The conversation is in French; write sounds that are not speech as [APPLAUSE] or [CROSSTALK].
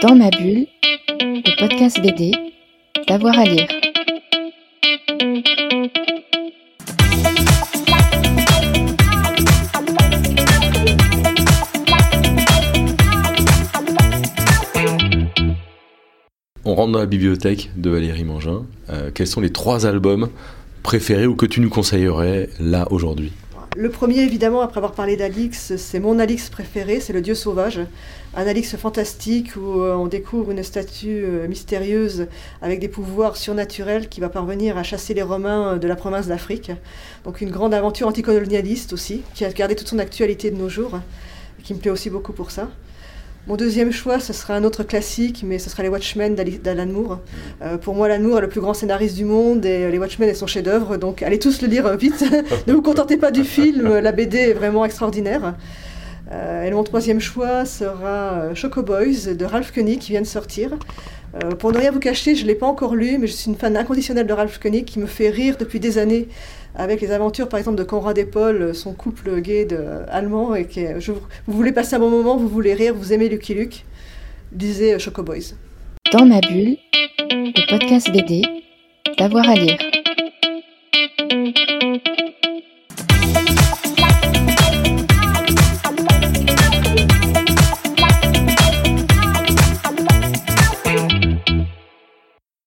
Dans ma bulle, le podcast BD, d'avoir à lire. On rentre dans la bibliothèque de Valérie Mangin. Euh, quels sont les trois albums préférés ou que tu nous conseillerais là aujourd'hui? Le premier, évidemment, après avoir parlé d'Alix, c'est mon Alix préféré, c'est Le Dieu sauvage. Un Alix fantastique où euh, on découvre une statue euh, mystérieuse avec des pouvoirs surnaturels qui va parvenir à chasser les Romains de la province d'Afrique. Donc une grande aventure anticolonialiste aussi, qui a gardé toute son actualité de nos jours, qui me plaît aussi beaucoup pour ça. Mon deuxième choix, ce sera un autre classique, mais ce sera Les Watchmen d'Alan Moore. Euh, pour moi, Alan Moore est le plus grand scénariste du monde et Les Watchmen est son chef-d'œuvre, donc allez tous le lire euh, vite. [LAUGHS] ne vous contentez pas du film, la BD est vraiment extraordinaire. Euh, et mon troisième choix sera Choco Boys de Ralph Koenig qui vient de sortir. Euh, pour ne rien vous cacher, je ne l'ai pas encore lu, mais je suis une fan inconditionnelle de Ralph Koenig qui me fait rire depuis des années avec les aventures, par exemple, de Conrad et Paul, son couple gay de, allemand. Et qui, vous voulez passer un bon moment, vous voulez rire, vous aimez Lucky Luke, lisez Choco Boys. Dans ma bulle, le podcast BD, d'avoir à lire.